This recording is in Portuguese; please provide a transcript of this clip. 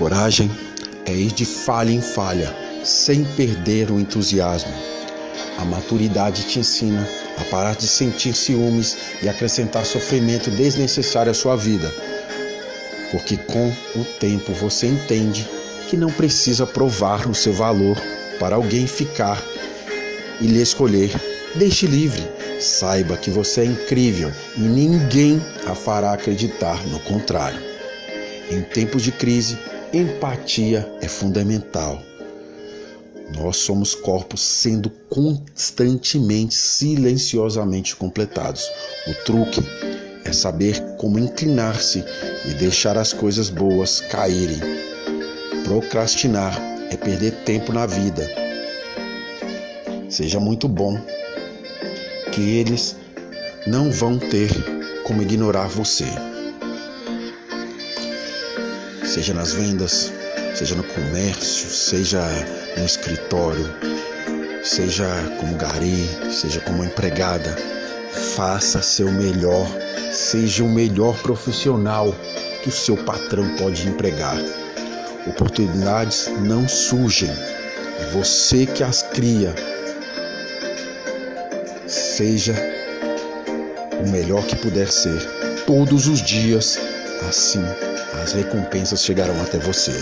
Coragem é ir de falha em falha, sem perder o entusiasmo. A maturidade te ensina a parar de sentir ciúmes e acrescentar sofrimento desnecessário à sua vida, porque com o tempo você entende que não precisa provar o seu valor para alguém ficar e lhe escolher. Deixe livre. Saiba que você é incrível e ninguém a fará acreditar no contrário. Em tempos de crise, empatia é fundamental. Nós somos corpos sendo constantemente, silenciosamente completados. O truque é saber como inclinar-se e deixar as coisas boas caírem. Procrastinar é perder tempo na vida. Seja muito bom, que eles não vão ter como ignorar você. Seja nas vendas, seja no comércio, seja no escritório, seja como gari, seja como empregada, faça seu melhor, seja o melhor profissional que o seu patrão pode empregar. Oportunidades não surgem, é você que as cria. Seja o melhor que puder ser, todos os dias, assim as recompensas chegarão até você.